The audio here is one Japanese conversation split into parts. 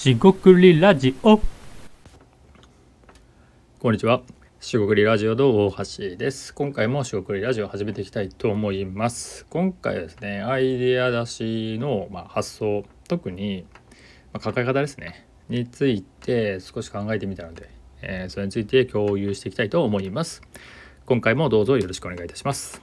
しごくりラジオこんにちは。しごくりラジオの大橋です。今回もしごくりラジオ始めていきたいと思います。今回はですね、アイデア出しの、まあ、発想、特に、まあ、考え方ですね、について少し考えてみたので、えーそれについて共有していきたいと思います。今回もどうぞよろしくお願いいたします。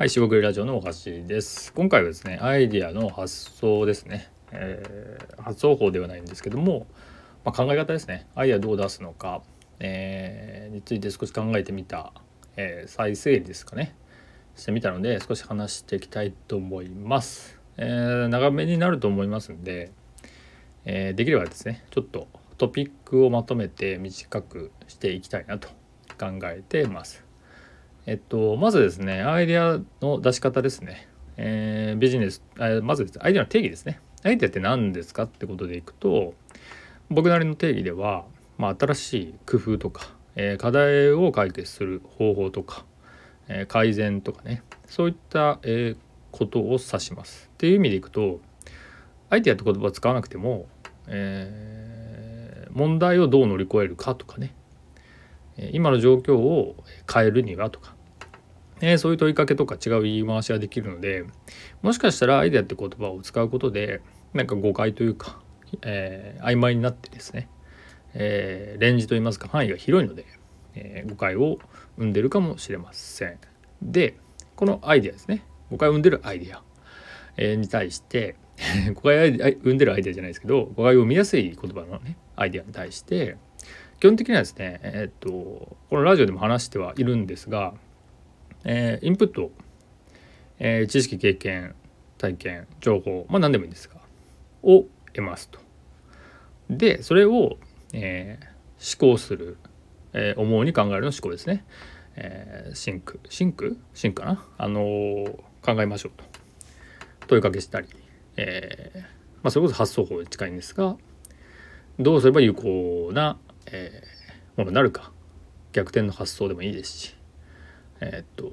はい、しごくりラジオの大橋です。今回はですね、アイディアの発想ですね。えー発想法ではないんですけども、まあ、考え方ですね。アイデアどう出すのか、えーについて少し考えてみた、えー再整理ですかね。してみたので、少し話していきたいと思います。えー長めになると思いますんで、えできればですね、ちょっとトピックをまとめて短くしていきたいなと考えてます。えっと、まずですね、アイデアの出し方ですね。えービジネス、あまずアイデアの定義ですね。アイデアって何ですかってことでいくと、僕なりの定義では、まあ、新しい工夫とか、えー課題を解決する方法とか、えー改善とかね、そういった、えーことを指します。っていう意味でいくと、アイデアって言葉を使わなくても、えー問題をどう乗り越えるかとかね、今の状況を変えるにはとか、えそういう問いかけとか違う言い回しができるのでもしかしたらアイデアって言葉を使うことでなんか誤解というか、えー曖昧になってですね、えーレンジといいますか範囲が広いので、えー誤解を生んでるかもしれません。でこのアイデアですね誤解を生んでるアイデア、に対して 誤解を生んでるアイデアじゃないですけど誤解を生みやすい言葉のねアイデアに対して基本的にはですねえっとこのラジオでも話してはいるんですが、えーインプット、えー知識経験体験情報まあ何でもいいんですがを得ますと。でそれを、えー思考する、えー思うに考えるの思考ですね。えー think think？ think かな？あのー考えましょうと問いかけしたり、えーまあ、それこそ発想法に近いんですがどうすれば有効な、えーものなるか。逆転の発想でもいいですし。えーっと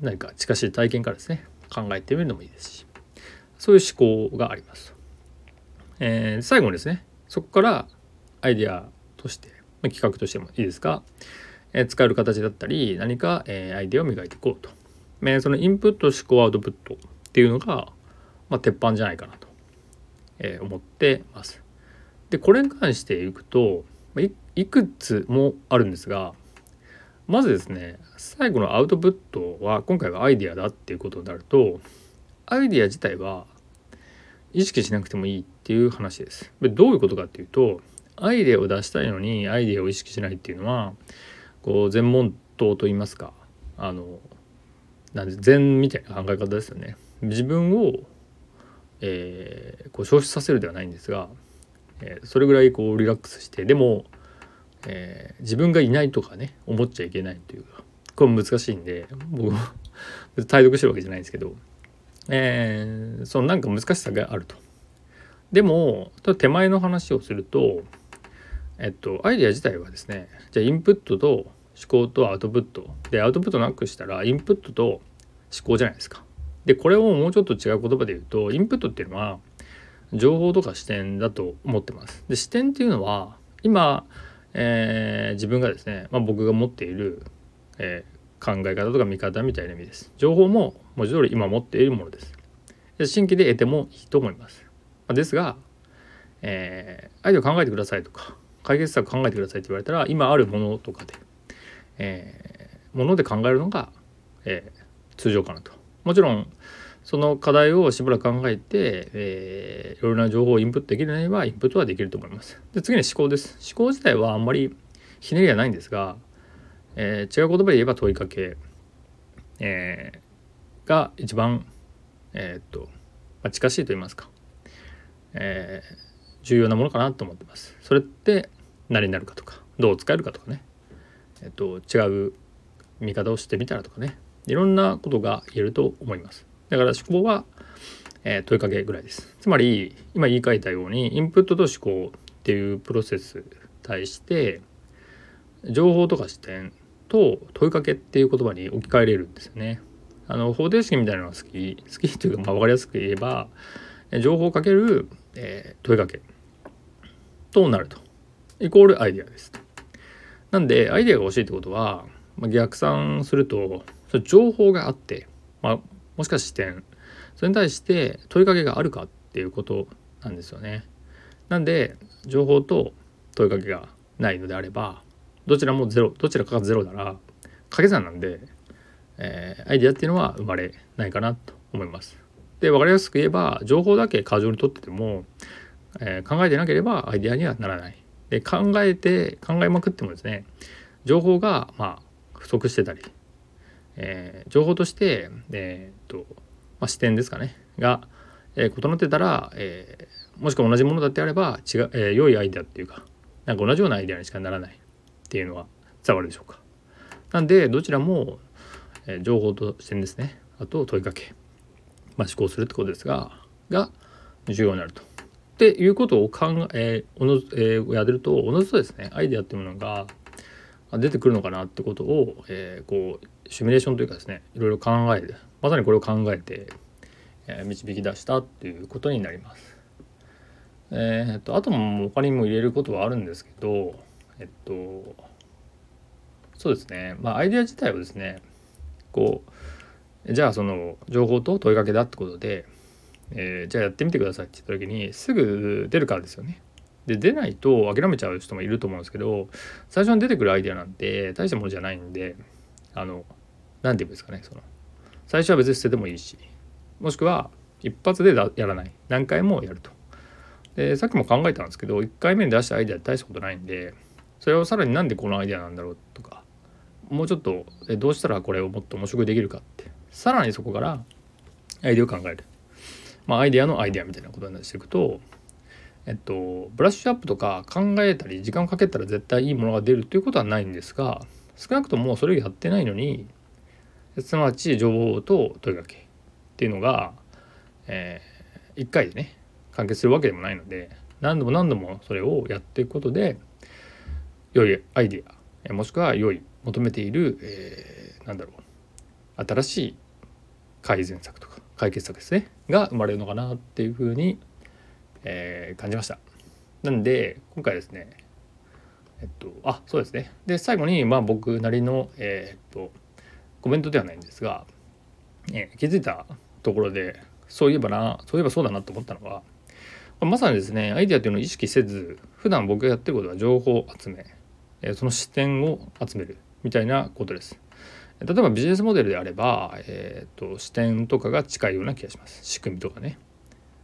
何か近しい体験からですね。考えてみるのもいいですし。そういう思考があります。えー最後にですね。そこからアイデアとして、まあ企画としてもいいですが、えー使える形だったり何か、えーアイデアを磨いていこうと、えーそのインプット思考アウトプットっていうのが、まあ、鉄板じゃないかなと、えー思ってます。でこれに関していくといいくつもあるんですがまずですね最後のアウトプットは今回はアイデアだっていうことになるとアイデア自体は意識しなくてもいいっていう話です。でどういうことかっていうとアイデアを出したいのにアイデアを意識しないっていうのはこう全問答と言いますかあのなんで禅みたいな考え方ですよね。自分を、えーこう消失させるではないんですが、えーそれぐらいこうリラックスしてでも、えー自分がいないとかね思っちゃいけないというかこれ難しいんで僕も別に対読してるわけじゃないんですけど、えーそのなんか難しさがあると。でも手前の話をすると、えっと、アイデア自体はですねじゃあインプットと思考とアウトプットでアウトプットなくしたらインプットと思考じゃないですか。でこれをもうちょっと違う言葉で言うとインプットっていうのは情報とか視点だと思ってます。で視点っていうのは今、えー自分がですね、まあ、僕が持っている、えー考え方とか見方みたいな意味です。情報も文字通り今持っているものです。で新規で得てもいいと思います。まあですが、えーアイデアを考えてくださいとか解決策考えてくださいって言われたら今あるものとかで、えーもので考えるのが、えー通常かなと。もちろんその課題をしばらく考えて、えーいろいろな情報をインプットできるのであればインプットはできると思います。で次に思考です。思考自体はあんまりひねりはないんですが、えー違う言葉で言えば問いかけ、えーが一番、えーっとまあ、近しいと言いますか、えー重要なものかなと思ってます。それって何になるかとかどう使えるかとかね、えっと、違う見方をしてみたらとかねいろんなことが言えると思います。だから思考は、えー問いかけぐらいです。つまり今言い換えたようにインプットと思考っていうプロセスに対して情報とか視点と問いかけっていう言葉に置き換えれるんですよね。あの方程式みたいなのが好き好きというかまあ分かりやすく言えば情報をかける、えー、問いかけとなるとイコールアイデアですなんでアイデアが欲しいってことは、まあ、逆算すると情報があって、まあ、もしかして視点それに対して問いかけがあるかっていうことなんですよね。なんで情報と問いかけがないのであればどちらもゼロどちらかがゼロなら掛け算なんで、えー、アイデアっていうのは生まれないかなと思います。で分かりやすく言えば情報だけ過剰に取ってても、えー、考えてなければアイデアにはならない。で考えて考えまくってもですね情報がまあ不足してたり、えー、情報としてえ、と、まあ、視点ですかねが、えー、異なってたら、え、もしくは同じものだってあれば違う、え、良いアイデアっていうかなんか同じようなアイデアにしかならないっていうのは伝わるでしょうか。なんでどちらも、え、情報と視点ですねあと問いかけ、まあ、思考するってことですがが重要になると。っていうことを考えおの、えー、やるとおのずとですねアイデアっていうものが出てくるのかなってことを、えー、こうシミュレーションというかですねいろいろ考えてまさにこれを考えて、えー、導き出したっていうことになります。えー、っとあとも他にも入れることはあるんですけどえっとそうですねまあアイデア自体はですねこうじゃあその情報と問いかけだってことでえー、じゃあやってみてくださいって言った時にすぐ出るからですよね。で出ないと諦めちゃう人もいると思うんですけど最初に出てくるアイデアなんて大したものじゃないんであの何て言うんですかねその最初は別に捨ててもいいしもしくは一発でやらない何回もやると。でさっきも考えたんですけど1回目に出したアイデアって大したことないんでそれをさらになんでこのアイデアなんだろうとかもうちょっとどうしたらこれをもっと面白くできるかってさらにそこからアイデアを考えるまあ、アイデアのアイデアみたいなことにしていくと、えっと、ブラッシュアップとか考えたり時間をかけたら絶対いいものが出るということはないんですが少なくともそれをやってないのにすなわち情報と問いかけっていうのが、えー、1回でね完結するわけでもないので何度も何度もそれをやっていくことで良いアイデアもしくは良い求めている、えー、なんだろう新しい改善策とか解決策ですねが生まれるのかなっていうふうに、えー、感じました。なんで今回ですねえっとあそうですねで最後にまあ僕なりのえー、っとコメントではないんですが、えー、気づいたところでそういえばなそういえばそうだなと思ったのはまさにですねアイデアっていうのを意識せず普段僕がやってることは情報集め、えその視点を集めるみたいなことです。例えばビジネスモデルであれば、えーと、視点とかが近いような気がします仕組みとかね。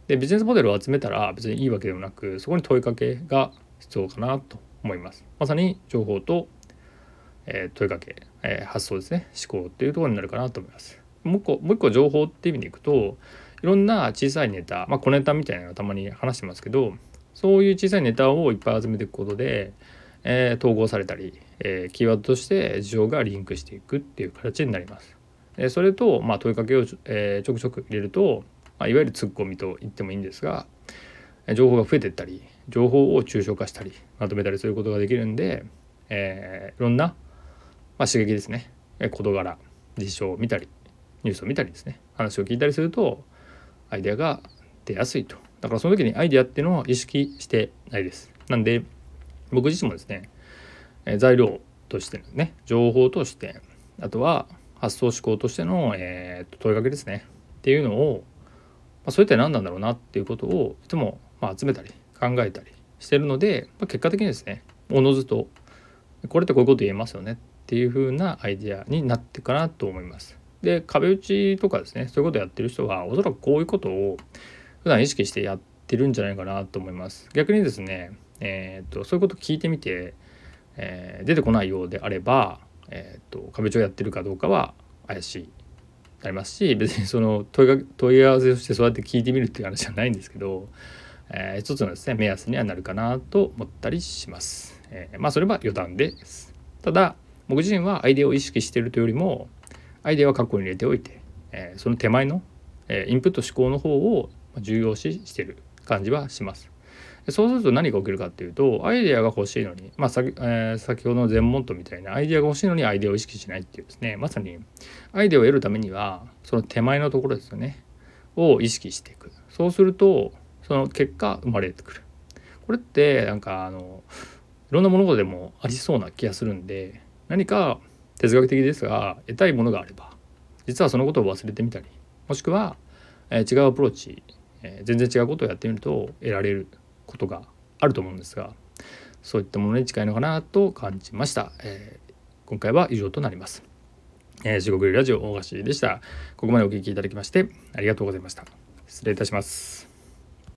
でビジネスモデルを集めたら別にいいわけでもなくそこに問いかけが必要かなと思います。まさに情報と、えー、問いかけ、えー、発想ですね思考っていうところになるかなと思います。もう一個もう一個情報っていう意味でいくといろんな小さいネタ、まあ、小ネタみたいなのがたまに話してますけどそういう小さいネタをいっぱい集めていくことで、えー、統合されたり、えー、キーワードとして事情がリンクしていくっていう形になります。えー、それと、まあ、問いかけを、えちょくちょく入れると、まあ、いわゆるツッコミと言ってもいいんですが情報が増えてったり情報を抽象化したりまとめたりすることができるんで、えいろんな、まあ、刺激ですね。事柄事象を見たりニュースを見たりですね。話を聞いたりするとアイデアが出やすいと。だからその時にアイデアっていうのを意識してないです。なんで僕自身もですね、材料としてのね情報としてあとは発想思考としての、えー、問いかけですね。っていうのを、あ、それって何なんだろうなっていうことをいつも、まあ、集めたり考えたりしてるので、まあ、結果的にですねおのずとこれってこういうこと言えますよねっていう風なアイデアになってかなと思います。で壁打ちとかですねそういうことやってる人はおそらくこういうことを普段意識してやってるんじゃないかなと思います。逆にですねえーと、そういうこと聞いてみて、えー、出てこないようであれば、えーと、壁長やってるかどうかは怪しいなりますし別にその問いが問い合わせをしてそうやって聞いてみるっていう話じゃないんですけど、えー、一つのですね目安にはなるかなと思ったりします。えー、まあそれは余談です。ただ僕自身はアイデアを意識しているというよりもアイデアは過去に入れておいて、えー、その手前の、えインプット思考の方を重要視している感じはします。そうすると何が起きるかっていうとアイデアが欲しいのに、まあ先えー、先ほどの全問答みたいなアイデアが欲しいのにアイデアを意識しないっていうですねまさにアイデアを得るためにはその手前のところですよねを意識していく。そうするとその結果生まれてくる。これってなんかあのいろんなものでもありそうな気がするんで何か哲学的ですが得たいものがあれば実はそのことを忘れてみたりもしくは、えー、違うアプローチ、えー、全然違うことをやってみると得られる。ことがあると思うんですがそういったものに近いのかなと感じました、えー、今回は以上となります、えー、地獄ラジオ大橋でした。ここまでお聴きいただきましてありがとうございました。失礼いたします。